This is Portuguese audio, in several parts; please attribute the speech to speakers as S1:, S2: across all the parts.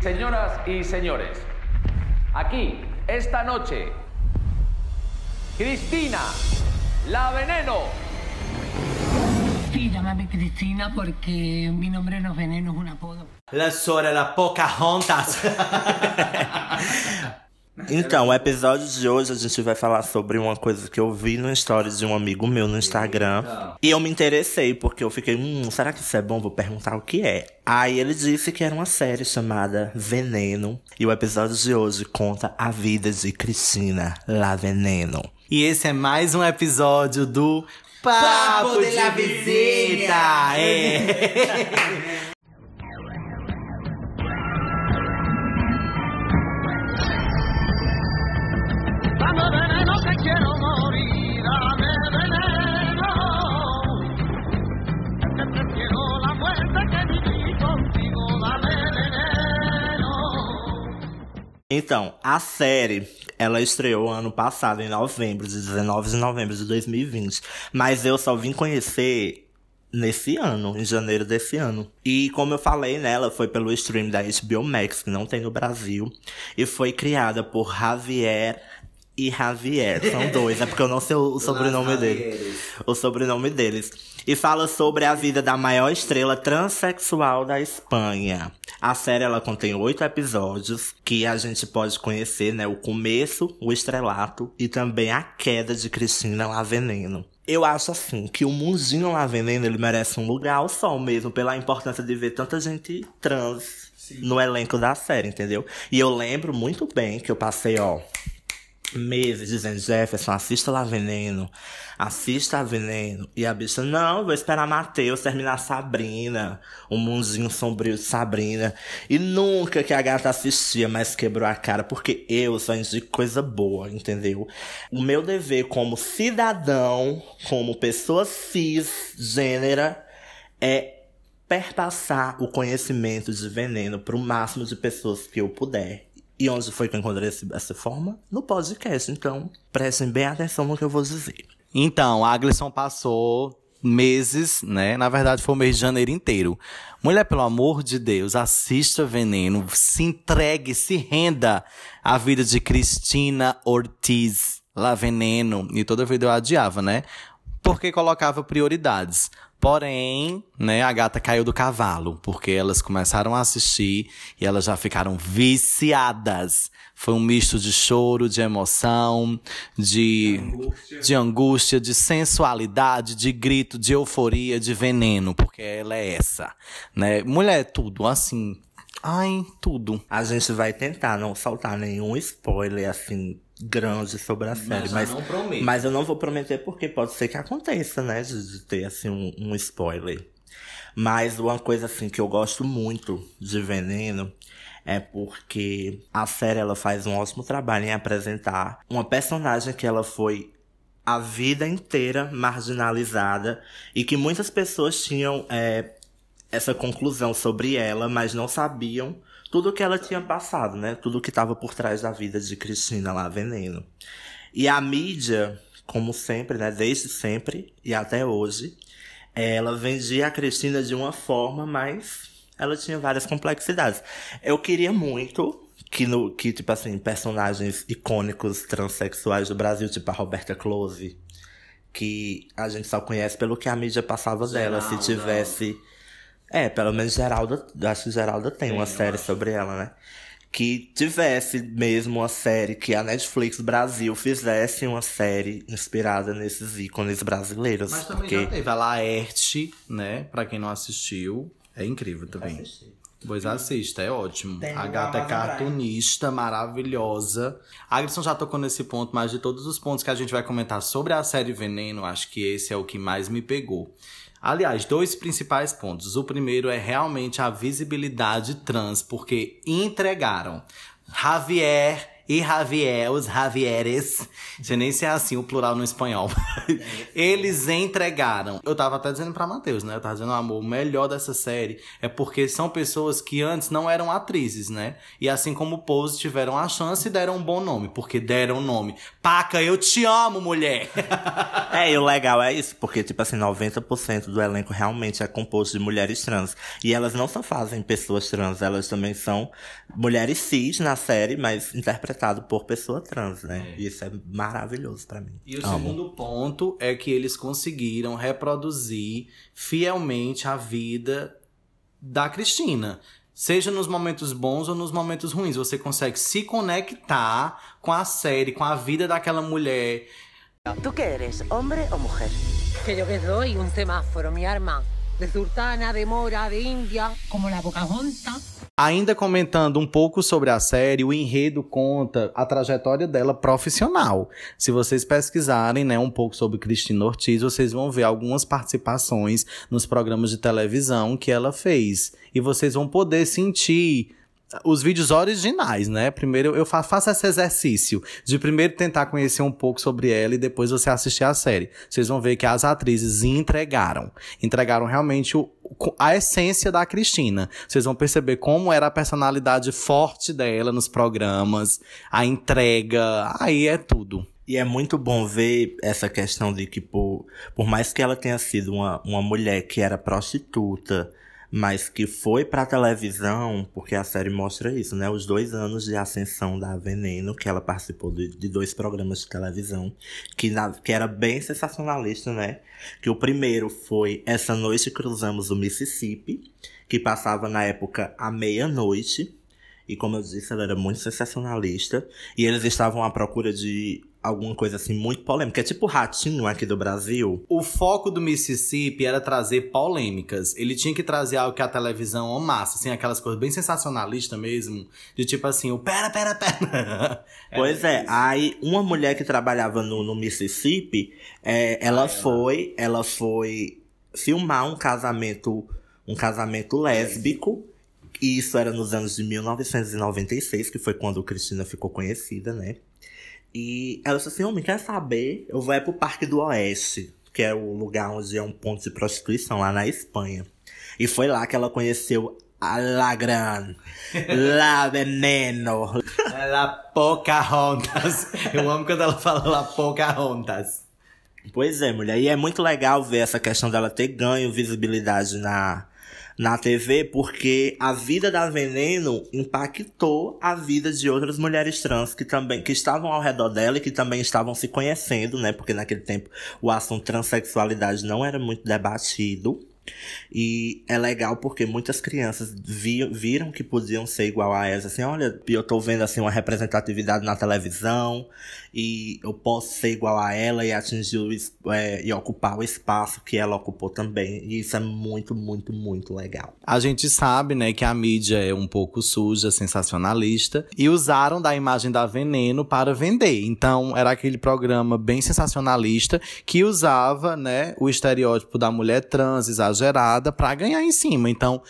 S1: Señoras y señores, aquí, esta noche, Cristina, la veneno.
S2: Sí, llámame Cristina porque mi nombre no es Veneno, es un apodo.
S3: La Sora, la Pocahontas.
S4: Então, o episódio de hoje a gente vai falar sobre uma coisa que eu vi no stories de um amigo meu no Instagram. E eu me interessei, porque eu fiquei, hum, será que isso é bom? Vou perguntar o que é. Aí ele disse que era uma série chamada Veneno. E o episódio de hoje conta a vida de Cristina La Veneno.
S3: E esse é mais um episódio do Papo, de, la Visita! É.
S4: Então, a série, ela estreou ano passado, em novembro, de 19 de novembro de 2020. Mas eu só vim conhecer nesse ano, em janeiro desse ano. E como eu falei nela, foi pelo stream da HBO Max, que não tem no Brasil. E foi criada por Javier e Javier. São dois, é porque eu não sei o, o sobrenome deles. O sobrenome deles. E fala sobre a vida da maior estrela transexual da Espanha. A série ela contém oito episódios que a gente pode conhecer, né? O começo, o estrelato e também a queda de Cristina La Veneno. Eu acho assim que o mundinho La Veneno ele merece um lugar ao sol mesmo pela importância de ver tanta gente trans no elenco da série, entendeu? E eu lembro muito bem que eu passei, ó, meses dizendo, Jefferson, assista lá Veneno, assista a Veneno. E a bicha, não, vou esperar Matheus terminar Sabrina, o mundinho sombrio de Sabrina. E nunca que a gata assistia, mas quebrou a cara, porque eu só indico coisa boa, entendeu? O meu dever como cidadão, como pessoa cisgênera, é perpassar o conhecimento de veneno para o máximo de pessoas que eu puder. E onde foi que eu encontrei esse, essa forma? No podcast. Então, prestem bem atenção no que eu vou dizer.
S3: Então, a Aglisson passou meses, né? Na verdade, foi o mês de janeiro inteiro. Mulher, pelo amor de Deus, assista Veneno, se entregue, se renda à vida de Cristina Ortiz, lá Veneno. E toda vida eu adiava, né? Porque colocava prioridades. Porém, né, a gata caiu do cavalo, porque elas começaram a assistir e elas já ficaram viciadas. Foi um misto de choro, de emoção, de, angústia. de angústia, de sensualidade, de grito, de euforia, de veneno, porque ela é essa, né? Mulher, tudo, assim, ai, tudo.
S4: A gente vai tentar não soltar nenhum spoiler, assim, grande sobre a série. Mas,
S3: não prometo.
S4: mas eu não vou prometer porque pode ser que aconteça, né? De, de ter, assim, um, um spoiler. Mas uma coisa, assim, que eu gosto muito de Veneno é porque a série, ela faz um ótimo trabalho em apresentar uma personagem que ela foi a vida inteira marginalizada e que muitas pessoas tinham é, essa conclusão sobre ela, mas não sabiam tudo que ela tinha passado, né? Tudo que estava por trás da vida de Cristina lá, Veneno. E a mídia, como sempre, né? Desde sempre e até hoje, ela vendia a Cristina de uma forma, mas ela tinha várias complexidades. Eu queria muito que, no, que tipo assim, personagens icônicos transexuais do Brasil, tipo a Roberta Close, que a gente só conhece pelo que a mídia passava dela, se tivesse. É, pelo menos Geralda, acho que Geralda tem, uma série sobre ela, né? Que tivesse mesmo uma série, que a Netflix Brasil fizesse uma série inspirada nesses ícones brasileiros.
S3: Mas também
S4: porque
S3: já teve a Laerte, né? Pra quem não assistiu, é incrível também. Pois assista, é ótimo.
S4: Tem
S3: a gata é cartunista, maravilhosa. A Agrisson já tocou nesse ponto, mas de todos os pontos que a gente vai comentar sobre a série Veneno, acho que esse é o que mais me pegou. Aliás, dois principais pontos. O primeiro é realmente a visibilidade trans, porque entregaram Javier e Javier, os Javieres, sei nem se é assim o plural no espanhol. Eles entregaram. Eu tava até dizendo pra Matheus, né? Eu tava dizendo, amor, o melhor dessa série é porque são pessoas que antes não eram atrizes, né? E assim como Pose tiveram a chance e deram um bom nome, porque deram nome. Paca, eu te amo, mulher!
S4: É, e o legal é isso, porque, tipo assim, 90% do elenco realmente é composto de mulheres trans. E elas não só fazem pessoas trans, elas também são mulheres cis na série, mas interpretado por pessoa trans, né? E isso é maravilhoso pra mim.
S3: E o
S4: Amo.
S3: segundo ponto é que eles conseguiram reproduzir fielmente a vida da Cristina. Seja nos momentos bons ou nos momentos ruins. Você consegue se conectar com a série, com a vida daquela mulher.
S5: ¿Tú qué eres, hombre o mujer?
S2: Que yo que soy un semáforo, mi arma. De sultana, de mora, de india, como la Pocahontas.
S3: Ainda comentando um pouco sobre a série, o enredo conta a trajetória dela profissional. Se vocês pesquisarem né, um pouco sobre Cristina Ortiz, vocês vão ver algumas participações nos programas de televisão que ela fez. E vocês vão poder sentir os vídeos originais, né? Primeiro eu fa faço esse exercício de primeiro tentar conhecer um pouco sobre ela e depois você assistir a série. Vocês vão ver que as atrizes entregaram. Entregaram realmente o, a essência da Cristina. Vocês vão perceber como era a personalidade forte dela nos programas, a entrega, aí é tudo.
S4: E é muito bom ver essa questão de que, por, por mais que ela tenha sido uma, uma mulher que era prostituta, mas que foi pra televisão, porque a série mostra isso, né? Os dois anos de ascensão da Veneno, que ela participou de, de dois programas de televisão, que, na- que era bem sensacionalista, né? Que o primeiro foi Essa Noite Cruzamos o Mississippi, que passava na época à meia-noite. E como eu disse, ela era muito sensacionalista. E eles estavam à procura de alguma coisa assim muito polêmica. É tipo ratinho aqui do Brasil.
S3: O foco do Mississippi era trazer polêmicas. Ele tinha que trazer algo que a televisão amasse, assim, aquelas coisas bem sensacionalistas mesmo. De tipo assim, o pera, pera, pera.
S4: Pois é, aí uma mulher que trabalhava no, no Mississippi, é, ela foi, ela foi filmar um casamento, um casamento lésbico. E isso era nos anos de 1996, que foi quando Cristina ficou conhecida, né? E ela disse assim, homem, quer saber? Eu vou é pro Parque do Oeste, que é o lugar onde é um ponto de prostituição lá na Espanha. E foi lá que ela conheceu a La Gran, La Veneno,
S3: La Pocahontas. Eu amo quando ela fala La Pocahontas.
S4: Pois é, mulher. E é muito legal ver essa questão dela ter ganho visibilidade na, na TV, porque a vida da Veneno impactou a vida de outras mulheres trans que também que estavam ao redor dela e que também estavam se conhecendo, né? Porque naquele tempo o assunto transexualidade não era muito debatido. E é legal porque muitas crianças vi, viram que podiam ser igual a elas, assim, olha, eu tô vendo assim uma representatividade na televisão e eu posso ser igual a ela e atingir o, é, e ocupar o espaço que ela ocupou também. E isso é muito, muito, muito legal.
S3: A gente sabe, né, que a mídia é um pouco suja, sensacionalista, e usaram da imagem da Veneno para vender. Então, era aquele programa bem sensacionalista que usava, né, o estereótipo da mulher trans exagerada para ganhar em cima. Então,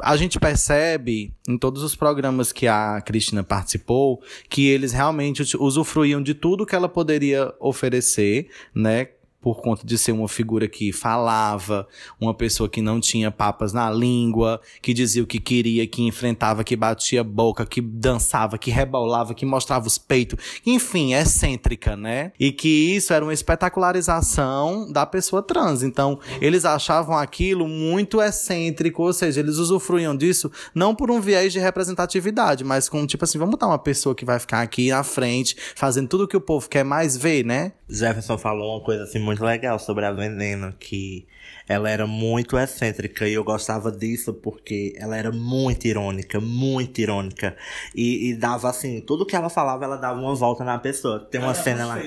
S3: a gente percebe em todos os programas que a Cristina participou que eles realmente usufruíam de tudo que ela poderia oferecer, né? Por conta de ser uma figura que falava, uma pessoa que não tinha papas na língua, que dizia o que queria, que enfrentava, que batia boca, que dançava, que rebolava, que mostrava os peitos, enfim, excêntrica, né? E que isso era uma espetacularização da pessoa trans. Então, eles achavam aquilo muito excêntrico, ou seja, eles usufruíam disso não por um viés de representatividade, mas com tipo assim, vamos botar uma pessoa que vai ficar aqui na frente, fazendo tudo que o povo quer mais ver, né?
S4: Jefferson falou uma coisa assim muito legal sobre a Veneno, que ela era muito excêntrica e eu gostava disso porque ela era muito irônica, muito irônica. E, e dava assim, tudo que ela falava, ela dava uma volta na pessoa. Tem uma cena lá.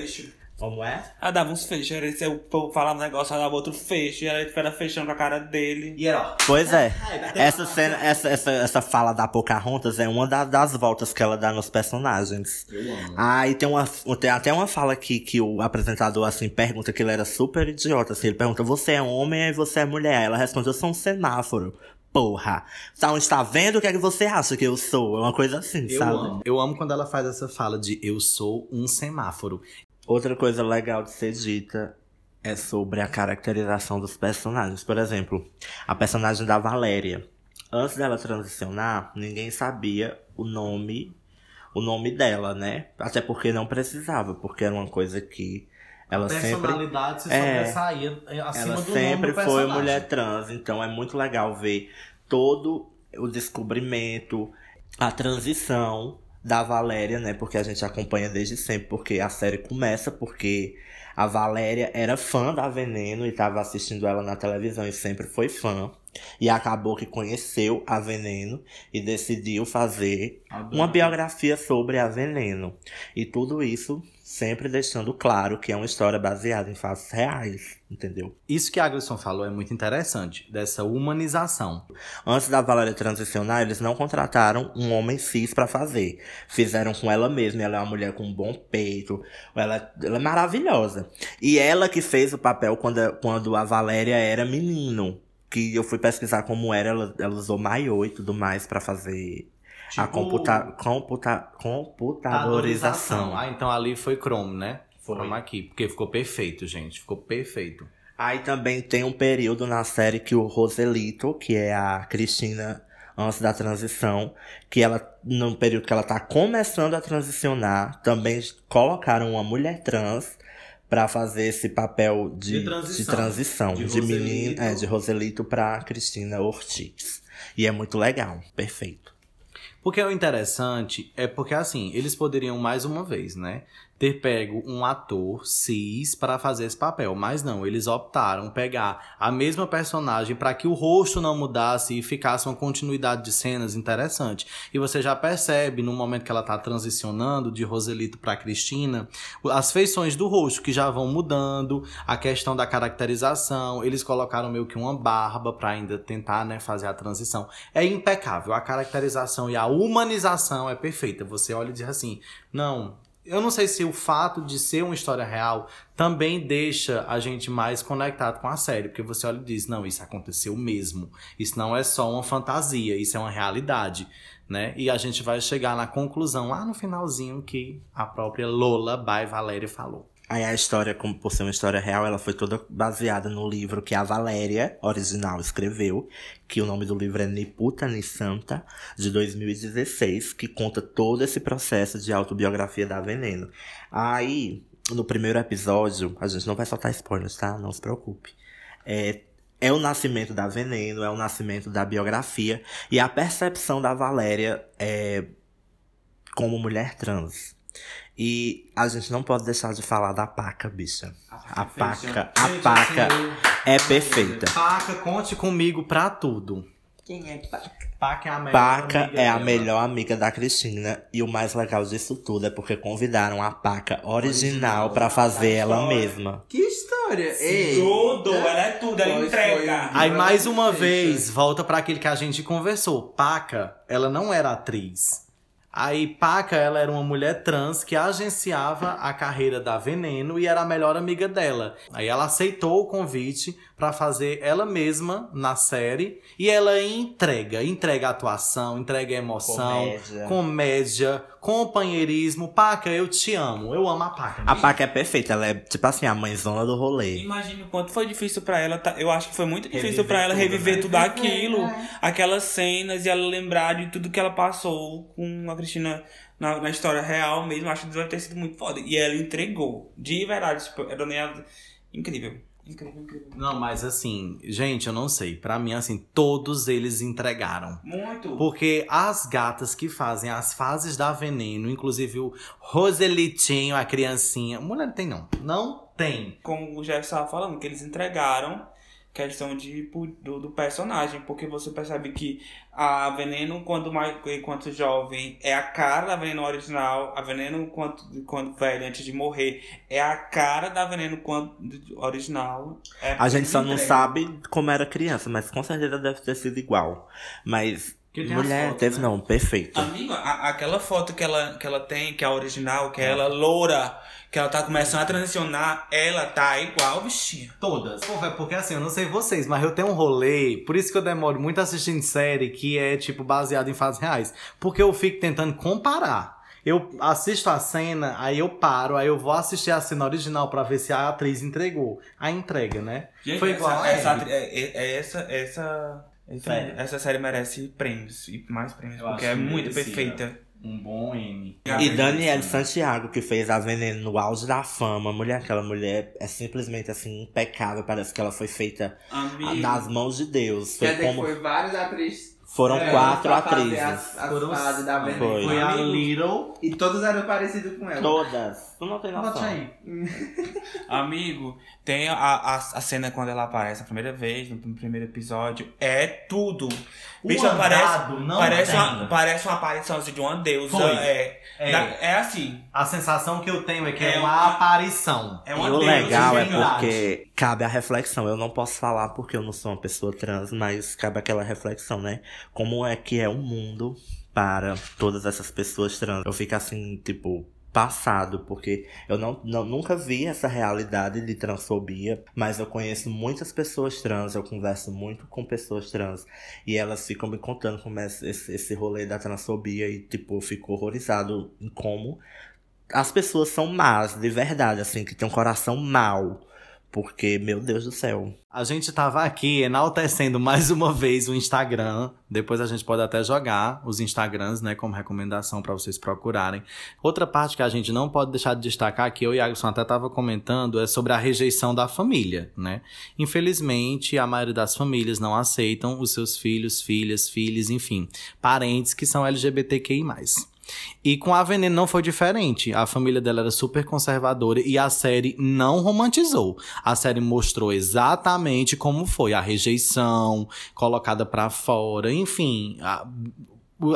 S4: Como é?
S6: Ela dava uns fechos, era esse, o povo falava um negócio, ela dava outro fecho, e ela era fechando com a cara dele.
S3: E era,
S4: Pois é. Essa cena, essa, essa, essa fala da Pocahontas é uma da- das voltas que ela dá nos personagens. Ah, e tem, uma, tem até uma fala aqui que o apresentador, assim, pergunta que ele era super idiota. Assim, ele pergunta, você é homem e você é mulher? Ela responde, eu sou um semáforo. porra. Então, está vendo o que é que você acha que eu sou? É uma coisa assim,
S3: Eu
S4: sabe?
S3: amo. Eu amo quando ela faz essa fala de eu sou um semáforo.
S4: Outra coisa legal de ser dita é sobre a caracterização dos personagens. Por exemplo, a personagem da Valéria. Antes dela transicionar, ninguém sabia o nome, o nome dela, né? Até porque não precisava, porque era uma coisa que ela sempre
S3: personalidade se
S4: É.
S3: sobressaía acima
S4: ela
S3: do
S4: sempre foi
S3: personagem.
S4: mulher trans, então é muito legal ver todo o descobrimento, a transição da Valéria, né? Porque a gente acompanha desde sempre, porque a série começa porque a Valéria era fã da Veneno e estava assistindo ela na televisão e sempre foi fã. E acabou que conheceu a Veneno e decidiu fazer uma biografia sobre a Veneno. E tudo isso sempre deixando claro que é uma história baseada em fatos reais, entendeu?
S3: Isso que a Aglisson falou é muito interessante, dessa humanização.
S4: Antes da Valéria transicionar, eles não contrataram um homem cis pra fazer. Fizeram com ela mesma. Ela é uma mulher com um bom peito. Ela, ela é maravilhosa. E ela que fez o papel quando, quando a Valéria era menino. Que eu fui pesquisar como era, ela, ela usou maiô e tudo mais pra fazer a
S3: Tipo-
S4: computa, computa, computadorização.
S3: Ah, então ali foi Chrome, né?
S4: Foi.
S3: Chrome aqui, porque ficou perfeito, gente. Ficou perfeito.
S4: Aí também tem um período na série que o Roselito, que é a Cristina antes da transição, que ela, no período que ela tá começando a transicionar, também colocaram uma mulher trans pra fazer esse papel de,
S3: De transição.
S4: de, transição,
S3: De
S4: de,
S3: Roselito.
S4: é, de Roselito pra Cristina Ortiz. E é muito legal, perfeito.
S3: Porque o interessante é porque, assim, eles poderiam mais uma vez, né? Ter pego um ator cis para fazer esse papel. Mas não, eles optaram pegar a mesma personagem para que o rosto não mudasse e ficasse uma continuidade de cenas interessante. E você já percebe, no momento que ela tá transicionando de Roselito para Cristina, as feições do rosto que já vão mudando, a questão da caracterização. Eles colocaram meio que uma barba para ainda tentar, né, fazer a transição. É impecável. A caracterização e a humanização é perfeita. Você olha e diz assim: não. Eu não sei se o fato de ser uma história real também deixa a gente mais conectado com a série, porque você olha e diz: não, isso aconteceu mesmo. Isso não é só uma fantasia, isso é uma realidade, né? E a gente vai chegar na conclusão lá no finalzinho que a própria Lola by Valéria falou.
S4: Aí a história, como por ser uma história real, ela foi toda baseada no livro que a Valéria, original, escreveu, que o nome do livro é Ni Puta Ni Santa, de 2016, que conta todo esse processo de autobiografia da Veneno. Aí, no primeiro episódio, a gente não vai soltar spoilers, tá? Não se preocupe. É, é o nascimento da Veneno, é o nascimento da biografia e a percepção da Valéria é, como mulher trans. E a gente não pode deixar de falar da paca, bicha. A paca, a paca é perfeita.
S3: Paca, conte comigo pra tudo.
S5: Quem é Paca?
S3: Paca é a melhor
S4: Paca
S3: amiga
S4: é a melhor amiga da Cristina e o mais legal disso tudo é porque convidaram a Paca original pra fazer ela mesma.
S7: Que história? Ei,
S6: Tudo, ela é tudo, ela
S7: Pois
S6: entrega.
S3: Aí mais uma vez, volta pra aquele que a gente conversou. Paca, ela não era atriz. Aí Paca, ela era uma mulher trans que agenciava a carreira da Veneno e era a melhor amiga dela. Aí ela aceitou o convite pra fazer ela mesma na série e ela entrega, entrega atuação, entrega emoção,
S4: Comédia.
S3: comédia, companheirismo. Paca, eu te amo. Eu amo a Paca.
S4: A Paca é perfeita, ela é tipo assim, a mãezona do rolê.
S6: Imagina o quanto foi difícil pra ela. tá- Eu acho que foi muito difícil pra ela
S4: tudo,
S6: reviver
S4: né?
S6: tudo aquilo, aquelas cenas e ela lembrar de tudo que ela passou com a Cristina na, na história real mesmo. Acho que deve ter sido muito foda. E ela entregou. De verdade, tipo, era nem a- incrível. Incrível, incrível.
S3: Não, mas assim, gente, eu não sei. Pra mim, assim, todos eles entregaram.
S6: Muito.
S3: Porque as gatas que fazem as fases da veneno, inclusive o Roselitinho, a criancinha. Mulher não tem, não. Não tem.
S6: como o Jeff estava falando, que eles entregaram questão de, do, do personagem, porque você percebe que a Veneno, quando mais, enquanto jovem, é a cara da Veneno original, a Veneno, quando, quando velha, antes de morrer, é a cara da Veneno quando, original. É
S4: A gente só não
S6: entrega.
S4: sabe como era criança, mas com certeza deve ter sido igual. Mas Mulher,
S3: fotos,
S4: teve
S3: né?
S4: não, perfeito.
S6: Amigo, a- aquela foto que ela, que ela tem, que é a original, que é ela loura, que ela tá começando a transicionar, ela tá igual, bichinha.
S3: Todas. Pô, velho, porque assim, eu não sei vocês, mas eu tenho um rolê, por isso que eu demoro muito assistindo série que é, tipo, baseado em fatos reais. Porque eu fico tentando comparar. Eu assisto a cena, aí eu paro, aí eu vou assistir a cena original pra ver se a atriz entregou. A entrega, né?
S6: Gente,
S3: Foi igual
S6: essa, essa, é, é- é essa, essa, essa,
S3: Sério?
S6: essa série merece prêmios e mais prêmios,
S3: Eu
S6: porque é muito
S3: merecia.
S6: perfeita.
S3: Um bom M.
S4: E Danielle Santiago, que fez a Veneno no auge da fama. Mulher, aquela mulher é simplesmente assim, impecável. Parece que ela foi feita
S6: Amigo,
S4: nas mãos de Deus. Foi
S7: Quer dizer que
S4: como.
S7: foi várias atrizes.
S4: Foram
S7: é,
S4: quatro atrizes.
S7: As, as
S3: Foram-
S7: fases da Veneno.
S4: Foi.
S3: Foi a. Little.
S7: E todos eram parecidos com ela.
S4: Todas. Tu não tem noção.
S3: aí.
S6: amigo, tem a, a, a cena quando ela aparece a primeira vez, no primeiro episódio, é tudo.
S3: O
S6: Bicho, parece,
S3: não
S6: parece, uma, parece uma aparição assim, de uma deusa.
S3: Foi.
S6: É,
S3: É.
S6: da- é assim.
S3: A sensação que eu tenho é que é,
S6: É
S3: uma
S6: uma-
S3: aparição.
S6: É
S4: E
S6: uma
S4: o
S6: deusa
S4: legal
S6: de
S4: é porque cabe a reflexão. Eu não posso falar porque eu não sou uma pessoa trans, mas cabe aquela reflexão, né? Como é que é o mundo para todas essas pessoas trans? Eu fico assim, tipo, passado, porque eu não, não- nunca vi essa realidade de transfobia, mas eu conheço muitas pessoas trans, eu converso muito com pessoas trans, e elas ficam me contando como é esse, esse rolê da transfobia, e tipo, eu fico horrorizado em como as pessoas são más, de verdade, assim, que tem um coração mau. Porque, meu Deus do céu.
S3: A gente tava aqui enaltecendo mais uma vez o Instagram. Depois a gente pode até jogar os Instagrams, né, como recomendação pra vocês procurarem. Outra parte que a gente não pode deixar de destacar, que eu e Agson até tava comentando, é sobre a rejeição da família, né? Infelizmente, a maioria das famílias não aceitam os seus filhos, filhas, filhos, enfim, parentes que são LGBTQI+. E com a Veneno não foi diferente. A família dela era super conservadora e a série não romantizou. A série mostrou exatamente como foi a rejeição colocada pra fora, enfim, a-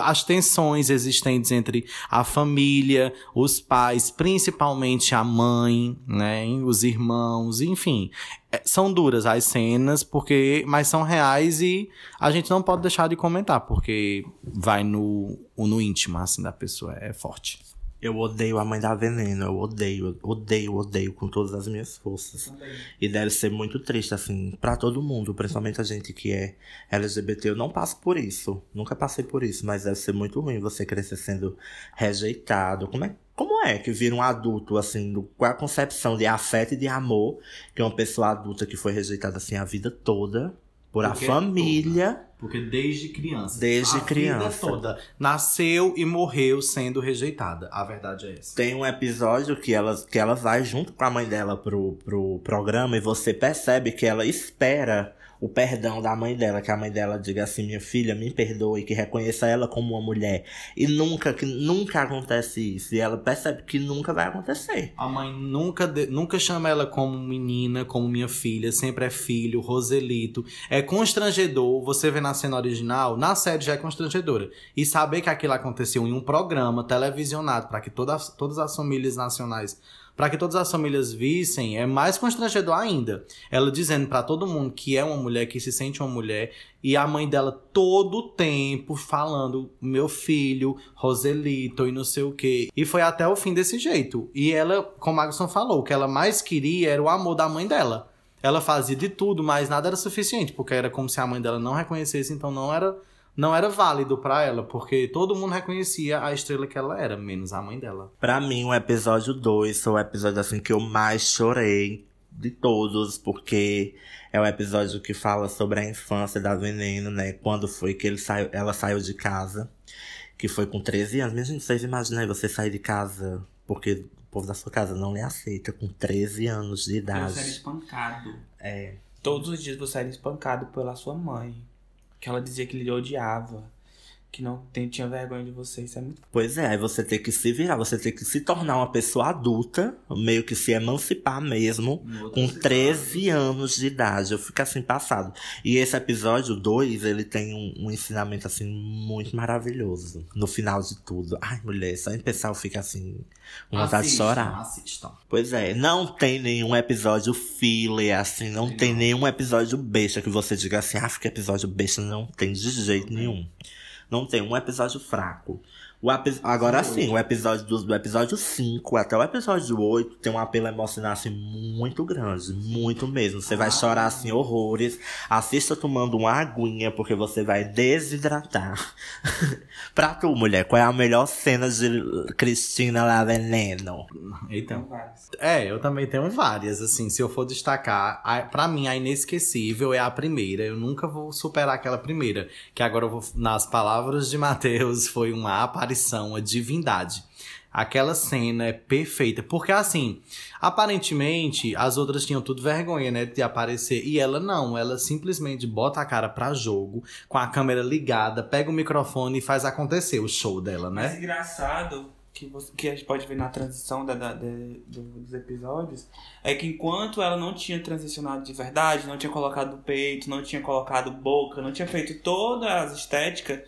S3: as tensões existentes entre a família, os pais, principalmente a mãe, né, os irmãos, enfim. É, São duras as cenas, porque mas são reais e a gente não pode deixar de comentar, porque vai no, no íntimo assim da pessoa, é forte.
S4: Eu odeio a mãe da veneno. Eu odeio, odeio, odeio com todas as minhas forças. E deve ser muito triste, assim, pra todo mundo, principalmente a gente que é LGBT. Eu não passo por isso. Nunca passei por isso, mas deve ser muito ruim você crescer sendo rejeitado. Como é, como é que vira um adulto, assim, do, qual é a concepção de afeto e de amor que uma pessoa adulta que foi rejeitada, assim, a vida toda por
S3: Porque
S4: a família.
S3: Porque desde criança.
S4: Desde
S3: a
S4: criança.
S3: Vida toda nasceu e morreu sendo rejeitada. A verdade é essa.
S4: Tem um episódio que ela, que ela vai junto com a mãe dela pro, pro programa e você percebe que ela espera o perdão da mãe dela, que a mãe dela diga assim, minha filha, me perdoe, que reconheça ela como uma mulher. E nunca, que nunca acontece isso. E ela percebe que nunca vai acontecer.
S3: A mãe nunca, nunca chama ela como menina, como minha filha, sempre é filho, Roselito. É constrangedor, você vê na cena original, na série já é constrangedora. E saber que aquilo aconteceu em um programa televisionado para que todas, todas as famílias nacionais, para que todas as famílias vissem, é mais constrangedor ainda. Ela dizendo para todo mundo que é uma mulher, que se sente uma mulher, e a mãe dela todo o tempo falando, meu filho, Roselito e não sei o quê. E foi até o fim desse jeito. E ela, como a Agson falou, o que ela mais queria era o amor da mãe dela. Ela fazia de tudo, mas nada era suficiente, porque era como se a mãe dela não reconhecesse, então não era não era válido pra ela, porque todo mundo reconhecia a estrela que ela era, menos a mãe dela.
S4: Pra mim, o episódio 2 foi o episódio assim que eu mais chorei de todos, porque é o episódio que fala sobre a infância da Veneno, né? Quando foi que ele saiu, ela saiu de casa, que foi com 13 anos. Minha gente, vocês imaginam aí você sair de casa porque o povo da sua casa não lhe aceita com 13 anos de
S6: Eu saí
S4: idade.
S6: espancado.
S4: É.
S6: Todos os dias você era espancado pela sua mãe. Que ela dizia que lhe odiava. Que não tem- tinha vergonha de você. Isso é muito.
S4: Pois é, aí você tem que se virar, você tem que se tornar uma pessoa adulta, meio que se emancipar mesmo, com 13 anos de idade. Eu fico assim passado. E esse episódio 2, ele tem um, um ensinamento assim muito maravilhoso. No final de tudo. Ai, mulher, só em pensar eu fico assim, com vontade de chorar.
S3: Assistam.
S4: Pois é, não tem nenhum episódio filler, assim, não tem nenhum episódio besta que você diga assim, ah, que episódio besta, não tem de jeito nenhum. Não tem um episódio fraco. O epi- Agora sim, o episódio do, do episódio 5 até o episódio 8 tem um apelo emocional assim muito grande, muito mesmo. Você vai chorar assim horrores. Assista tomando uma aguinha porque você vai desidratar. pra tu, mulher, qual é a melhor cena de Cristina lá veneno?
S3: Então. É, eu também tenho várias, assim, se eu for destacar, a, pra mim a inesquecível é a primeira, eu nunca vou superar aquela primeira, que agora eu vou, nas palavras de Mateus, foi uma aparição, uma divindade. Aquela cena é perfeita, porque assim, aparentemente as outras tinham tudo vergonha, né, de aparecer, e ela não, ela simplesmente bota a cara pra jogo, com a câmera ligada, pega o microfone e faz acontecer o show dela,
S6: Mas
S3: né?
S6: engraçado que, você- que a gente pode ver na transição da, da- dos episódios é que enquanto ela não tinha transicionado de verdade, não tinha colocado peito, não tinha colocado boca, não tinha feito todas as estéticas,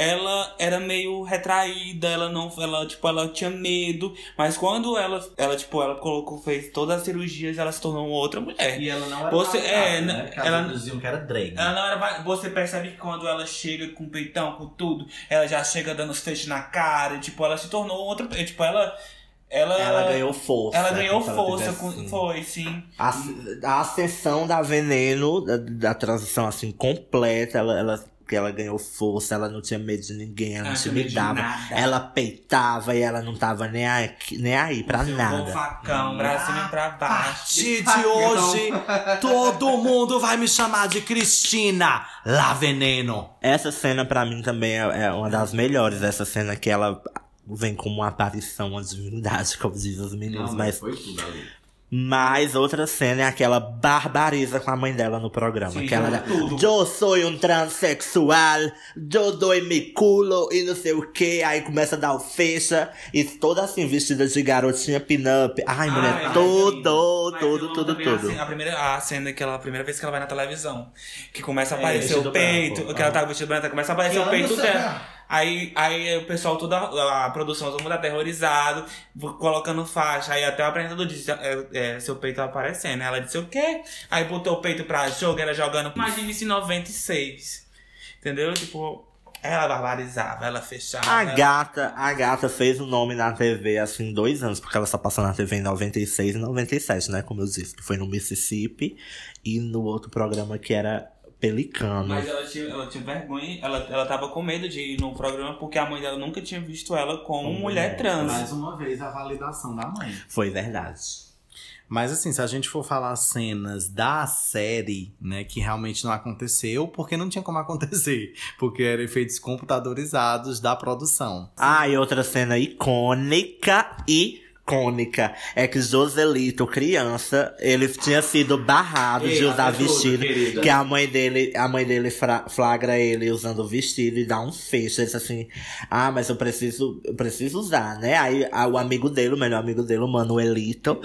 S6: ela era meio retraída, ela não, ela tipo, ela tinha medo, mas quando ela, ela tipo, ela colocou, fez todas as cirurgias, ela se tornou outra mulher.
S3: E ela não era
S6: Você- é,
S3: né?
S6: né, ela-
S3: diziam que era drag.
S6: Ela não era. Você percebe que quando ela chega com o peitão, com tudo, ela já chega dando os feixes na cara, tipo, ela se tornou outra. Tipo, ela. Ela,
S4: Ela ganhou força.
S6: Ela ganhou
S4: quando
S6: força, com,
S4: assim.
S6: foi, sim.
S4: A, a ascensão da veneno, da, da transição assim, completa, ela, ela, que ela ganhou força, ela não tinha medo de ninguém, ela não
S6: Ela não
S4: intimidava. Ela peitava e ela não tava nem aí, nem aí pra nada.
S6: facão, pra cima e pra
S3: A
S6: baixo.
S3: partir de hoje, todo mundo vai me chamar de Cristina La Veneno.
S4: Essa cena pra mim também é, é uma das melhores, essa cena que ela vem como uma aparição, uma divindade, como dizem os meninos, mas
S3: foi tudo ali.
S4: Mas outra cena é aquela barbariza com a mãe dela no programa.
S6: Sim,
S4: que ela eu sou um transexual, eu dou mi culo e não sei o que. Aí começa a dar o fecha e toda assim vestida de garotinha pin-up. Ai, mulher,
S6: Ai,
S4: tudo,
S6: mas
S4: tudo,
S6: eu
S4: tudo,
S6: também,
S4: tudo.
S6: assim, a primeira a cena que ela, a primeira vez que ela vai na televisão, que começa a
S4: É,
S6: aparecer
S4: vestido
S6: o peito,
S4: branco,
S6: que ela tá vestida branca, começa a aparecer o peito dela. Aí, aí o pessoal, toda a produção, todo mundo aterrorizado, colocando faixa. Aí até o apresentador disse: é, é, seu peito tá aparecendo. Ela disse o quê? Aí botou o peito pra jogo, ela jogando. Imagina isso em 96. Entendeu? Tipo, ela barbarizava, ela fechava.
S4: A gata, a gata fez o nome na TV assim em dois anos, porque ela só passou na TV em 96 e 97, né? Como eu disse, que foi no Mississippi e no outro programa que era Pelicano.
S6: Mas ela tinha, ela tinha vergonha, ela, ela tava com medo de ir no programa porque a mãe dela nunca tinha visto ela como
S4: Como
S6: mulher
S4: mulher.
S6: trans.
S3: Mais uma vez a validação da mãe.
S4: Foi verdade.
S3: Mas assim, se a gente for falar cenas da série, né, que realmente não aconteceu, porque não tinha como acontecer, porque eram efeitos computadorizados da produção.
S4: Ah, e outra cena icônica e icônica é que Joselito, criança, ele tinha sido barrado de
S3: Ei,
S4: usar
S3: até tudo,
S4: vestido,
S3: querida.
S4: que a mãe dele, a mãe dele flagra ele usando o vestido e dá um fecho, ele disse assim: "Ah, mas eu preciso, eu preciso usar, né?" Aí o amigo dele, o melhor amigo dele, o Manuelito,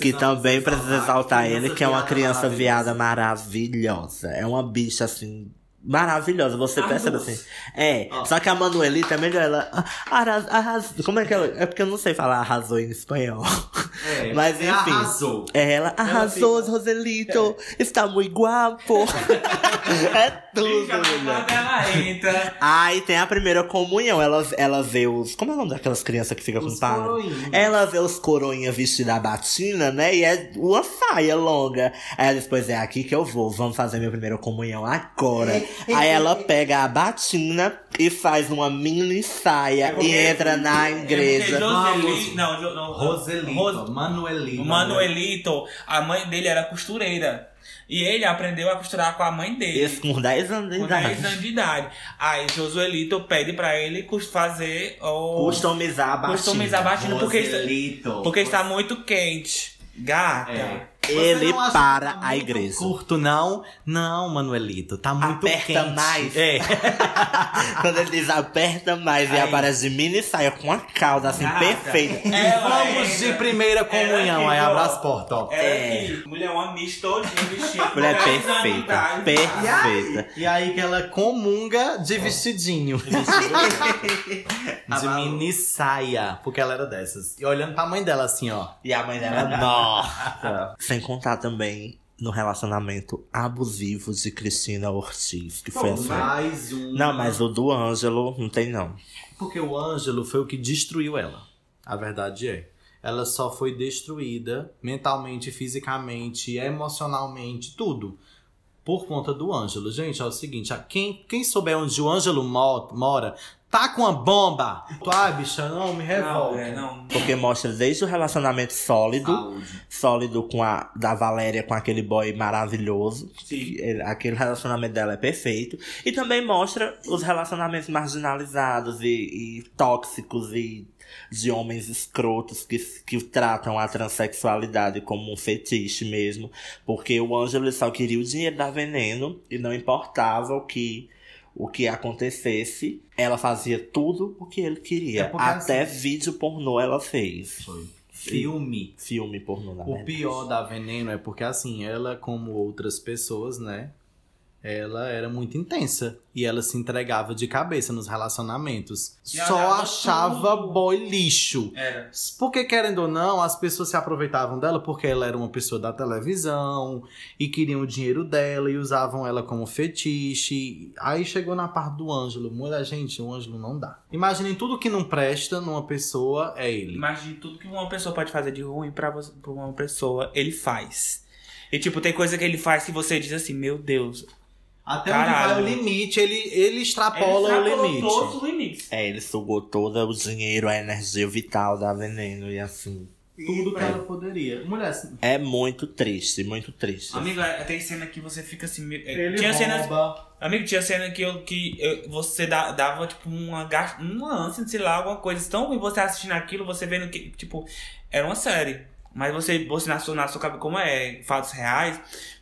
S4: que também precisa exaltar ele, que é uma criança viada maravilhosa. É uma bicha assim. Maravilhosa, você percebe assim. É, só que a Manuelita é melhor. Ela. ah, arras- arras- como é que ela. É porque eu não sei falar arrasou em espanhol.
S3: É,
S4: Mas enfim.
S3: Arrasou.
S4: É, ela arrasou, Roselito. Está muito guapo. é tudo,
S6: Fica
S4: mulher.
S6: ela entra.
S4: Aí tem a primeira comunhão. Ela, ela vê os. Como é o nome daquelas crianças que ficam com padre?
S3: coroinhas.
S4: Ela vê os coroinhas vestidos a batina, né? E é uma saia longa. Aí ela depois é aqui que eu vou. Vamos fazer minha primeira comunhão agora. Aí ela pega a batina e faz uma mini saia e entra na igreja.
S6: É Joseli, não, não,
S3: Roselito,
S6: Ros-
S3: Manuelito.
S6: O Manuelito, a mãe dele era costureira. E ele aprendeu a costurar com a mãe dele.
S4: Esse com 10 anos de
S6: Com 10
S4: idade.
S6: anos de idade. Aí Josuelito pede pra ele fazer o.
S4: Customizar a batina.
S6: customizar a batina porque, está, porque está muito quente. Gata.
S3: É.
S4: Ele para
S3: tá
S4: a igreja.
S3: Curto, não? Não, Manuelito. Tá muito
S4: Aperta
S3: quente.
S4: mais.
S3: É.
S4: Quando ele diz aperta mais e
S6: Aí.
S4: aparece de mini saia com a cauda assim, perfeita.
S6: Ela
S3: Vamos de primeira comunhão.
S6: Ela
S3: Aí abre as portas, ó.
S4: É.
S6: aqui, mulher, uma miss todinha vestida.
S4: Mulher
S6: com 10 anos de
S4: perfeita. Perfeita.
S3: E aí que ela comunga de vestidinho. de mini saia. Porque ela era dessas. E olhando pra mãe dela assim, ó.
S4: E a mãe dela, nossa. Sem contar também no relacionamento abusivo de Cristina Ortiz, que foi assim.
S3: Mais um.
S4: Não, mas o do Ângelo não tem não.
S3: Porque o Ângelo foi o que destruiu ela. A verdade é. Ela só foi destruída mentalmente, fisicamente, emocionalmente, tudo. Por conta do Ângelo. Gente, é o seguinte: a- quem, quem souber onde o Ângelo mo- mora, tá com uma bomba. Ai, bicha, não, me
S6: Não,
S3: revolta.
S6: é, não.
S4: Porque mostra desde o relacionamento sólido,
S3: Saúde.
S4: sólido com a da Valéria com aquele boy maravilhoso.
S6: Sim.
S4: Ele- aquele relacionamento dela é perfeito. E também mostra os relacionamentos marginalizados e, e tóxicos e de homens escrotos que, que tratam a transexualidade como um fetiche mesmo. Porque o Ângelo só queria o dinheiro da veneno e não importava o que. O que acontecesse, ela fazia tudo o que ele queria.
S3: É
S4: Até
S3: assim-
S4: vídeo pornô ela fez.
S3: Foi. Filme.
S4: Filme pornô, na
S3: O
S4: verdade.
S3: pior da Veneno é porque, assim, ela, como outras pessoas, né? Ela era muito intensa. E ela se entregava de cabeça nos relacionamentos.
S6: E
S3: Só achava
S6: tudo.
S3: boy lixo.
S6: Era.
S3: Porque, querendo ou não, as pessoas se aproveitavam dela porque ela era uma pessoa da televisão e queriam o dinheiro dela e usavam ela como fetiche. Aí chegou na parte do Ângelo. Mulher, gente, o Ângelo não dá. Imaginem tudo que não presta numa pessoa é ele.
S6: Imagine tudo que uma pessoa pode fazer de ruim pra, você, pra uma pessoa, ele faz. E tipo, tem coisa que ele faz que você diz assim, meu Deus.
S3: Até
S6: Caralho.
S3: onde vai o limite, ele, ele extrapola
S6: ele
S3: o limite.
S6: todos os limites.
S4: É, ele sugou todo o dinheiro, a energia vital da veneno e assim.
S3: Tudo que ela poderia. Mulher, assim,
S4: É muito triste, muito triste.
S6: Amigo, é- tem cena que você fica assim. é,
S3: ele
S6: tinha cenas.
S3: rouba.
S6: Amigo, tinha cena que, eu, que eu- você dá- dava, tipo, uma, uma ânsia, sei lá, alguma coisa tão ruim você assistindo aquilo, você vendo que, tipo, era uma série. Mas você, você na sua, na sua cabeça, como é fatos reais,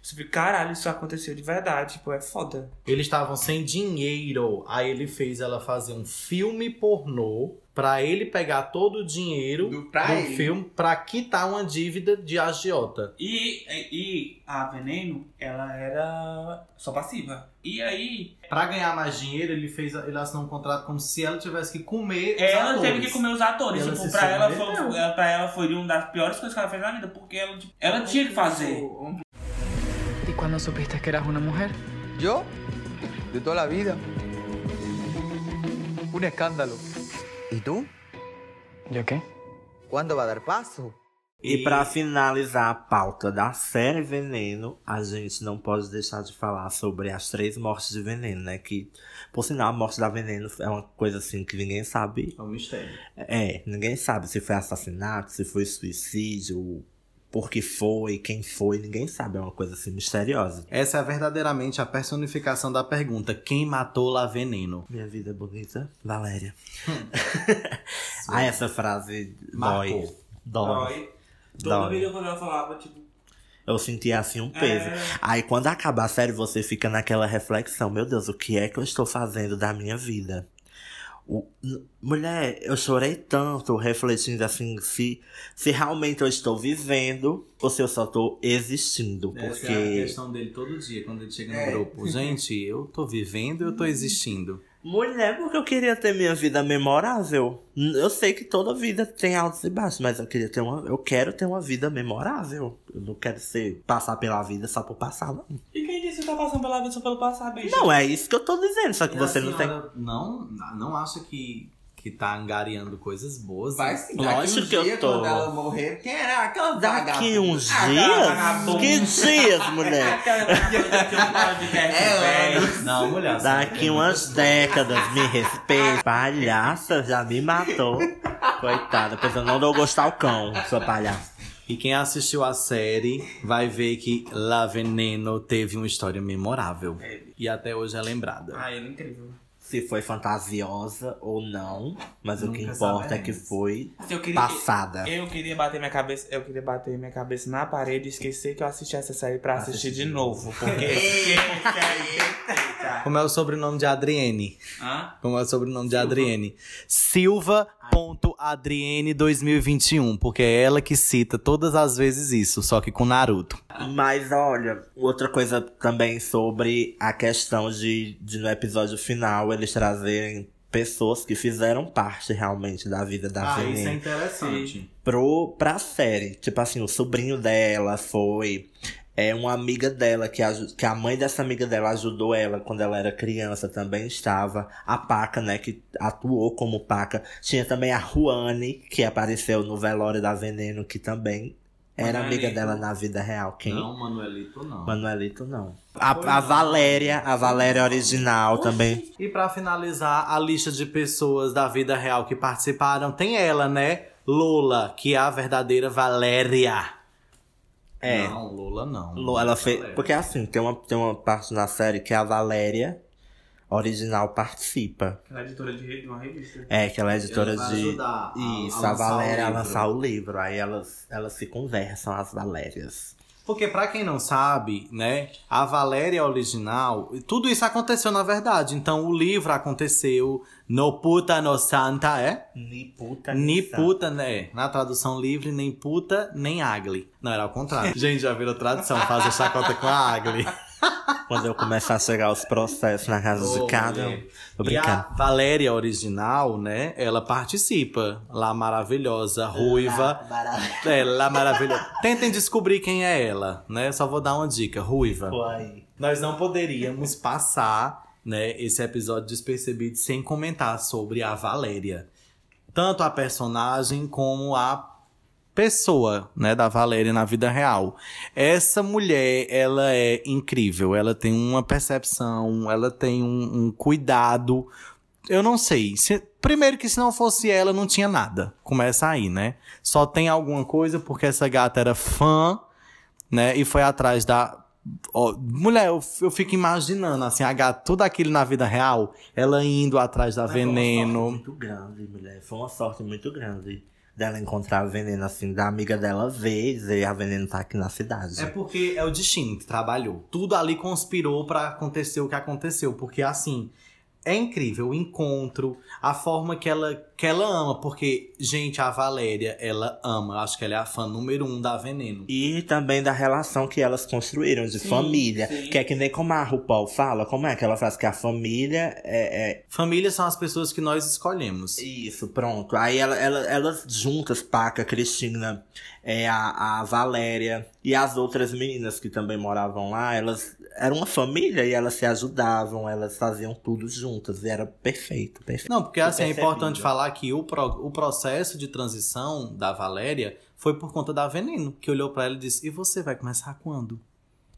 S6: você fica, caralho, isso aconteceu de verdade, tipo, é foda.
S3: Eles estavam sem dinheiro. Aí ele fez ela fazer um filme pornô pra ele pegar todo o dinheiro
S7: Do-
S3: do,
S7: pra ele.
S3: filme pra quitar uma dívida de agiota.
S6: E, e a Veneno, ela era só passiva. E aí,
S3: Pra ganhar mais dinheiro, ele fez ele assinou um contrato como se ela tivesse que comer os
S6: ela
S3: atores.
S6: teve que comer os atores.
S3: Ela
S6: Tipo, pra ela, foi, ela- pra ela foi uma das piores coisas que ela fez na vida, porque ela, tipo, ela tinha que fazer.
S8: ¿Y cuándo supiste que eras una mujer?
S9: ¿Yo? De toda la vida. Un escándalo.
S5: ¿Y tú?
S8: ¿Yo qué?
S5: ¿Cuándo va a dar paso?
S4: E pra finalizar a pauta da série Veneno, a gente não pode deixar de falar sobre as três mortes de Veneno, né? Que, por sinal, a morte da Veneno é uma coisa assim que ninguém sabe.
S3: É um mistério.
S4: É, ninguém sabe se foi assassinato, se foi suicídio, por que foi, quem foi, ninguém sabe. É uma coisa assim misteriosa.
S3: Essa é verdadeiramente a personificação da pergunta: quem matou La Veneno?
S4: Minha vida é bonita, Valéria. ah, essa frase dói.
S3: Marcou.
S4: Dói.
S6: Dói. Toda
S4: Dói.
S6: vez quando ela falava, tipo,
S4: Eu senti assim um peso.
S6: É.
S4: Aí quando acaba a série, você fica naquela reflexão: Meu Deus, o que é que eu estou fazendo da minha vida? O- mulher, eu chorei tanto refletindo assim, se, se realmente eu estou vivendo ou se eu só estou existindo.
S3: Essa é a
S4: Porque.
S3: questão dele todo dia, quando ele chega no grupo. Gente, eu tô vivendo eu tô existindo.
S4: Mulher, porque eu queria ter minha vida memorável. Eu sei que toda vida tem altos e baixos, mas eu queria ter uma. Eu quero ter uma vida memorável. Eu não quero ser passar pela vida só por passar, não.
S6: e quem disse que tá passando pela vida só pelo passar, bicho?
S4: Não, é isso que eu tô dizendo, só que
S3: E
S4: você
S3: a
S4: não tem.
S3: senhora Não, não acha que, que tá angariando coisas boas?
S7: Vai sim.
S4: Lógico
S7: um
S4: que eu
S7: dia,
S4: tô.
S7: quando ela morrer, quem era aquela
S4: Daqui
S7: vagabunda?
S4: uns dias? Que dias, mulher?
S6: Um
S7: É,
S6: velho.
S3: Não, mulher.
S4: Daqui umas décadas, me respeita. Palhaça, já me matou. Coitada, eu não dou gosto ao cão, sua palhaça.
S3: E quem assistiu a série vai ver que La Veneno teve uma história memorável. E até hoje é lembrada.
S6: Ah, ele é incrível.
S4: Se foi fantasiosa ou não, mas o que
S3: Nunca
S4: importa é
S3: saberemos.
S4: que foi
S6: Eu queria,
S4: passada.
S6: eu queria bater minha cabeça, eu queria bater minha cabeça na parede e esquecer que eu assisti essa série pra assistir de novo, porque.
S3: Como é o sobrenome de Adriene?
S6: Hã?
S3: Como é o sobrenome de Adriene? Silva.adriene 2021. Porque é ela que cita todas as vezes isso, só que com Naruto.
S4: Mas olha, outra coisa também sobre a questão de, de no episódio final eles trazerem pessoas que fizeram parte realmente da vida da
S3: Ah, isso é interessante.
S4: pro, pra série. Tipo assim, o sobrinho dela foi. É uma amiga dela, que a, que a mãe dessa amiga dela ajudou ela quando ela era criança, também estava. A Paca, né, que atuou como Paca. Tinha também a Juane, que apareceu no velório da Veneno, que também era amiga dela na vida real. Quem?
S3: Não, Manuelito não.
S4: Manuelito não. A, a Valéria, a Valéria original também.
S3: E pra finalizar, a lista de pessoas da vida real que participaram tem ela, né? Lola, que é a verdadeira Valéria.
S4: É.
S3: Não, Lola não.
S4: Lo- Ela fez.
S3: Valéria.
S4: Porque assim, tem uma, tem uma parte na série que a Valéria original participa.
S6: Ela é editora de uma revista.
S4: É, que ela é editora
S3: Ela vai
S4: de.
S3: ajudar a-
S4: Isso,
S3: a
S4: a, Valéria a lançar o livro. Aí elas, elas se conversam, as Valérias.
S3: Porque pra quem não sabe, né, a Valéria original, tudo isso aconteceu na verdade. Então o livro aconteceu no puta no santa, é?
S4: Ni puta,
S3: Ni
S4: santa.
S3: puta, né? Na tradução livre, nem puta, nem agli. Não, era ao contrário. Gente, já virou tradução, faz a chacota com a agli.
S4: Quando eu começar a chegar os processos na casa de
S3: Ô,
S4: cada um.
S3: E a. Valéria original, né? Ela participa. Lá maravilhosa, ruiva. É, lá maravilhosa. Tentem descobrir quem é ela, né? Só vou dar uma dica, ruiva.
S4: Uai.
S3: Nós não poderíamos passar, né, esse episódio despercebido sem comentar sobre a Valéria. Tanto a personagem como a pessoa, né, da Valéria na vida real. Essa mulher, ela é incrível. Ela tem uma percepção, ela tem um, um cuidado. Eu não sei. Se- primeiro que se não fosse ela, não tinha nada. Começa aí, né? Só tem alguma coisa porque essa gata era fã, né? E foi atrás da. Ó, mulher, eu, eu fico imaginando, assim, a gata, tudo aquilo na vida real, ela indo atrás da
S4: Mas Foi uma sorte
S3: veneno.
S4: muito grande, mulher. Foi uma sorte muito grande dela encontrar a veneno, assim, da amiga dela ver e dizer a veneno tá aqui na cidade.
S3: É porque é o destino que trabalhou. Tudo ali conspirou pra acontecer o que aconteceu. Porque, assim, é incrível o encontro, a forma que ela, que ela ama. Porque, gente, a Valéria, ela ama. Eu acho que ela é a fã número um da Veneno.
S4: E também da relação que elas construíram de
S3: Sim,
S4: família.
S3: sim.
S4: Que é que nem como a RuPaul fala, como é que ela faz que a família é, é-
S3: Família são as pessoas que nós escolhemos.
S4: Isso, pronto. Aí ela, ela- elas juntas, Paca, Cristina, é, a, a Valéria e as outras meninas que também moravam lá, elas eram uma família e elas se ajudavam, elas faziam tudo juntas. E era perfeito, perfeito.
S3: Não, porque assim, é importante falar que o, pro- o processo de transição da Valéria foi por conta da Veneno, que olhou pra ela e disse: E você vai começar quando?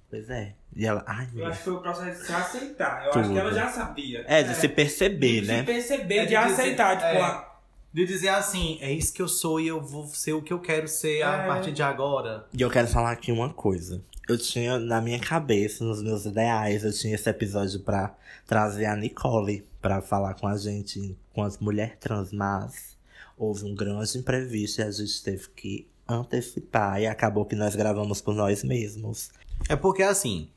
S4: Pois é. E ela, ai,
S6: Eu acho que foi o processo de se aceitar. Eu acho que ela
S4: Tudo.
S6: já sabia.
S4: É, de se perceber,
S6: De
S4: né?
S6: se perceber,
S3: É
S6: de,
S3: de dizer-
S6: aceitar. Tipo,
S3: é.
S6: a-
S3: De dizer assim, é isso que eu sou e eu vou ser o que eu quero ser a
S6: É.
S3: partir de agora.
S4: E eu quero falar aqui uma coisa. Eu tinha na minha cabeça, nos meus ideais, eu tinha esse episódio pra trazer a Nicole pra falar com a gente enquanto mulher trans, mas houve um grande imprevisto e a gente teve que antecipar e acabou que nós gravamos por nós mesmos.
S3: É porque assim,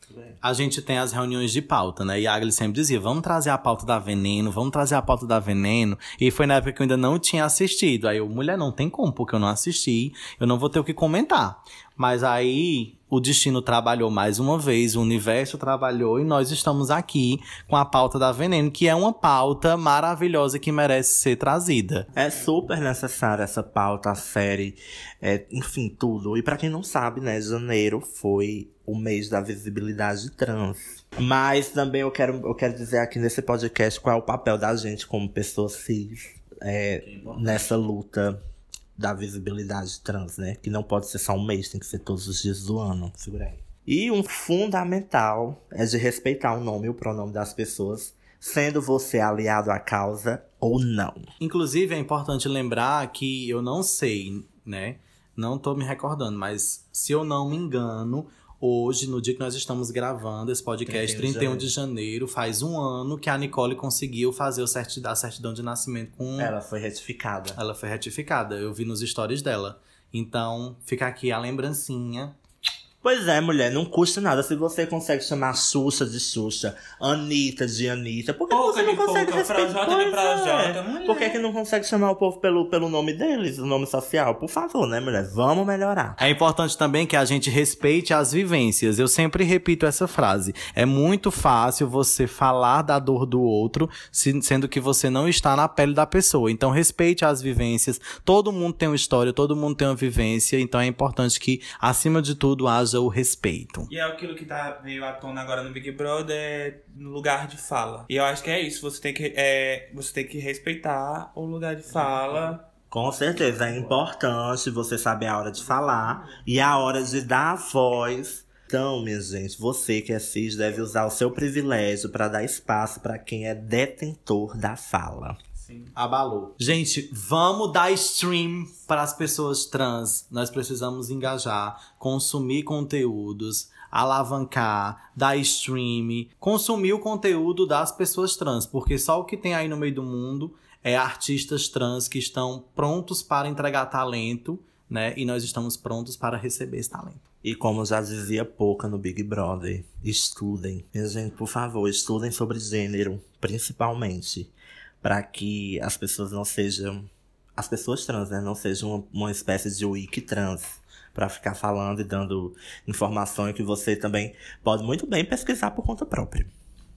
S3: a gente tem as reuniões de pauta, né? E a Agli sempre dizia: vamos trazer a pauta da veneno, vamos trazer a pauta da veneno. E foi na época que eu ainda não tinha assistido. Aí eu, mulher, não tem como, porque eu não assisti, eu não vou ter o que comentar. Mas aí o destino trabalhou mais uma vez, o universo trabalhou e nós estamos aqui com a pauta da veneno, que é uma pauta maravilhosa que merece ser trazida.
S4: É super necessária essa pauta, a série, é, enfim, tudo. E pra quem não sabe, né, janeiro foi o mês da visibilidade trans. Mas também eu quero, eu quero dizer aqui nesse podcast qual é o papel da gente como pessoa cis é, nessa luta da visibilidade trans, né? Que não pode ser só um mês, tem que ser todos os dias do ano. Segura aí. E um fundamental é de respeitar o nome e o pronome das pessoas, sendo você aliado à causa ou não.
S3: Inclusive, é importante lembrar que eu não sei, né? Não tô me recordando, mas se eu não me engano, hoje, no dia que nós estamos gravando esse podcast,
S4: 31 de
S3: 31 de janeiro, faz um ano que a Nicole conseguiu fazer o certi- a certidão de nascimento com.
S4: Ela foi retificada.
S3: Ela foi retificada. Eu vi nos stories dela. Então, fica aqui a lembrancinha.
S4: Pois é, mulher, não custa nada se você consegue chamar Xuxa de Xuxa, Anitta de Anitta. Por que
S6: Pouca
S4: você não consegue
S6: pouca,
S4: respeitar?
S6: Projota,
S4: é.
S6: mulher.
S4: Por que, que não consegue chamar o povo pelo, pelo nome deles, o nome social? Por favor, né, mulher? Vamos melhorar.
S3: É importante também que a gente respeite as vivências. Eu sempre repito essa frase. É muito fácil você falar da dor do outro, se- sendo que você não está na pele da pessoa. Então, respeite as vivências. Todo mundo tem uma história, todo mundo tem uma vivência. Então, é importante que, acima de tudo, haja haja o respeito.
S6: E é aquilo que tá veio à tona agora no Big Brother, é no lugar de fala. E eu acho que é isso, você tem que, é, você tem que respeitar o lugar de fala.
S4: Com certeza, é importante você saber a hora de falar e a hora de dar voz. Então, minha gente, você que é cis deve usar o seu privilégio para dar espaço para quem é detentor da fala.
S3: Abalou. Gente, vamos dar stream para as pessoas trans. Nós precisamos engajar, consumir conteúdos, alavancar, dar stream, consumir o conteúdo das pessoas trans, porque só o que tem aí no meio do mundo é artistas trans que estão prontos para entregar talento, né? E nós estamos prontos para receber esse talento.
S4: E como já dizia Pouca no Big Brother, estudem. Minha gente, por favor, estudem sobre gênero, principalmente. Para que as pessoas não sejam. As pessoas trans, né? Não sejam uma, uma espécie de wiki trans. Para ficar falando e dando informações que você também pode muito bem pesquisar por conta própria.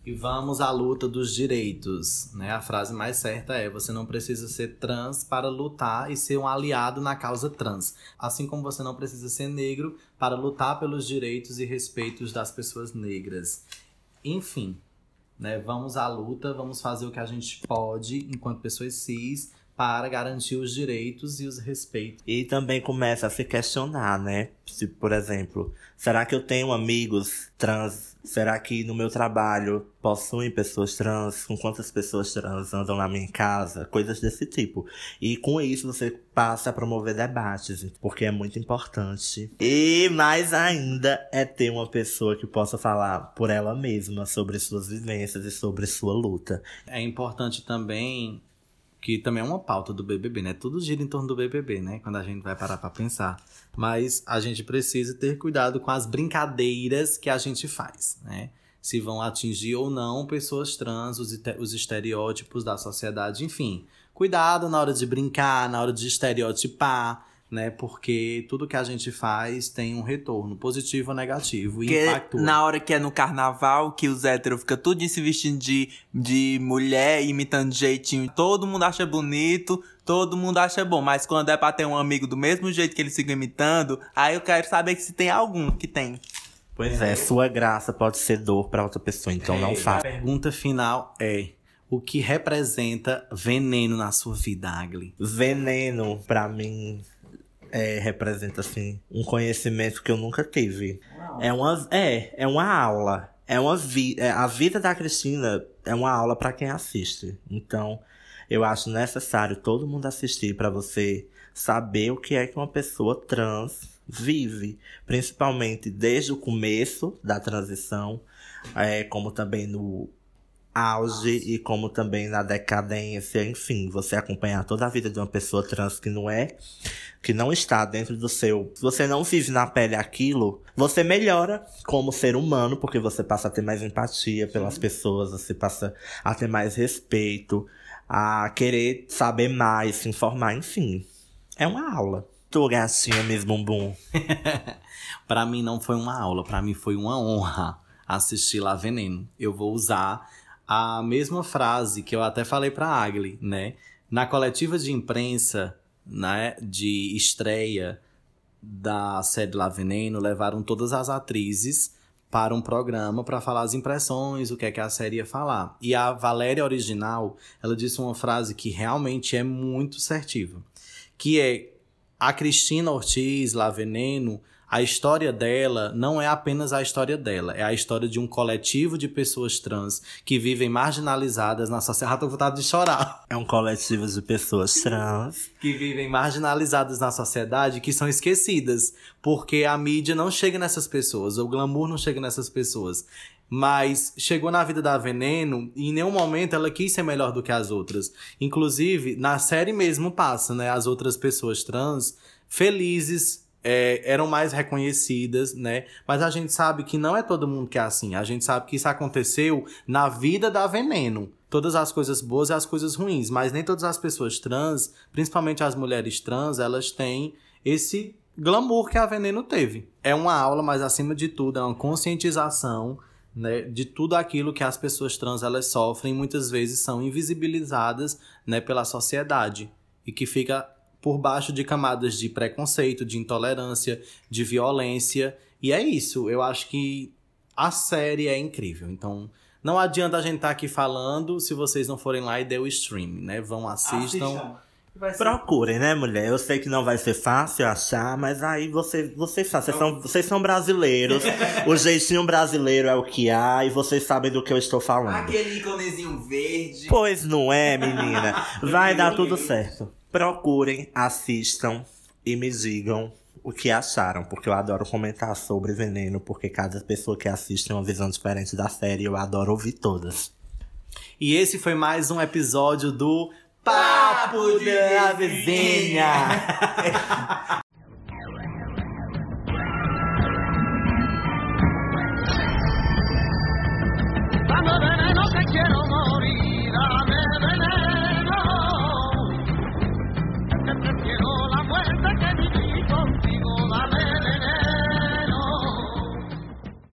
S3: E vamos à luta dos direitos, né? A frase mais certa é: você não precisa ser trans para lutar e ser um aliado na causa trans, assim como você não precisa ser negro para lutar pelos direitos e respeitos das pessoas negras. Enfim, né? Vamos à luta, vamos fazer o que a gente pode enquanto pessoas cis para garantir os direitos e os respeitos.
S4: E também começa a se questionar, né? Se, por exemplo, será que eu tenho amigos trans? Será que no meu trabalho possuem pessoas trans? Com quantas pessoas trans andam na minha casa? Coisas desse tipo. E com isso você passa a promover debates, porque é muito importante. E mais ainda é ter uma pessoa que possa falar por ela mesma sobre suas vivências e sobre sua luta.
S3: É importante também que também é uma pauta do BBB, né? Tudo gira em torno do BBB, né? Quando a gente vai parar para pensar. Mas a gente precisa ter cuidado com as brincadeiras que a gente faz, né? Se vão atingir ou não pessoas trans, os, os estereótipos da sociedade, enfim. Cuidado na hora de brincar, na hora de estereotipar, né? Porque tudo que a gente faz tem um retorno, positivo ou negativo, e impactua.
S10: na hora que é no carnaval, que os héteros ficam tudo se vestindo de, de mulher, imitando jeitinho, todo mundo acha bonito, todo mundo acha bom. Mas quando é pra ter um amigo do mesmo jeito que eles ficam imitando, aí eu quero saber se tem algum que tem.
S4: Pois é, sua graça pode ser dor para outra pessoa, então não
S3: É, A
S4: faça.
S3: pergunta final é: o que representa veneno na sua vida, Agli?
S4: Veneno, pra mim, é, representa, assim, um conhecimento que eu nunca tive. É uma, é, é uma aula. É uma vi é, a vida da Cristina é uma aula pra quem assiste. Então, eu acho necessário todo mundo assistir pra você saber o que é que uma pessoa trans vive, principalmente desde o começo da transição, é, como também no auge e como também na decadência, enfim, você acompanhar toda a vida de uma pessoa trans que não é, que não está dentro do seu, se você não vive na pele aquilo, você melhora como ser humano, porque você passa a ter mais empatia pelas pessoas, você passa a ter mais respeito, a querer saber mais, se informar, enfim. É uma aula. Tu gatinha mesmo bumbum.
S3: Pra mim não foi uma aula, pra mim foi uma honra assistir lá Veneno. Eu vou usar a mesma frase que eu até falei pra Agli, né? Na coletiva de imprensa, né, de estreia da série Lá Veneno, levaram todas as atrizes para um programa para falar as impressões, o que é que a série ia falar. E a Valéria original, ela disse uma frase que realmente é muito certiva, que é a Cristina Ortiz, Lá Veneno, a história dela não é apenas a história dela, é a história de um coletivo de pessoas trans que vivem marginalizadas na sociedade. Ah, tô vontade de chorar.
S4: É um coletivo de pessoas trans.
S3: Que vivem marginalizadas na sociedade, que são esquecidas, porque a mídia não chega nessas pessoas, o glamour não chega nessas pessoas. Mas chegou na vida da Veneno e em nenhum momento ela quis ser melhor do que as outras. Inclusive, na série mesmo passa, né? As outras pessoas trans felizes, é, eram mais reconhecidas, né? Mas a gente sabe que não é todo mundo que é assim. A gente sabe que isso aconteceu na vida da Veneno. Todas as coisas boas e as coisas ruins. Mas nem todas as pessoas trans, principalmente as mulheres trans, elas têm esse glamour que a Veneno teve. É uma aula, mas acima de tudo, é uma conscientização né, de tudo aquilo que as pessoas trans elas sofrem muitas vezes são invisibilizadas né, pela sociedade e que fica por baixo de camadas de preconceito, de intolerância, de violência E é isso, eu acho que a série é incrível. Então, não adianta a gente estar aqui falando se vocês não forem lá e der o stream, né? Vão, assistam. Ser-
S4: Procurem, né, mulher? Eu sei que não vai ser fácil achar, mas aí você, vocês sabem, vocês são, vocês são brasileiros. o jeitinho brasileiro é o que há e vocês sabem do que eu estou falando.
S10: Aquele íconezinho verde.
S4: Pois não é, menina. Vai dar tudo certo. Procurem, assistam e me digam o que acharam, porque eu adoro comentar sobre Veneno, porque cada pessoa que assiste tem uma visão diferente da série e eu adoro ouvir todas.
S3: E esse foi mais um episódio do Papo da Vizinha.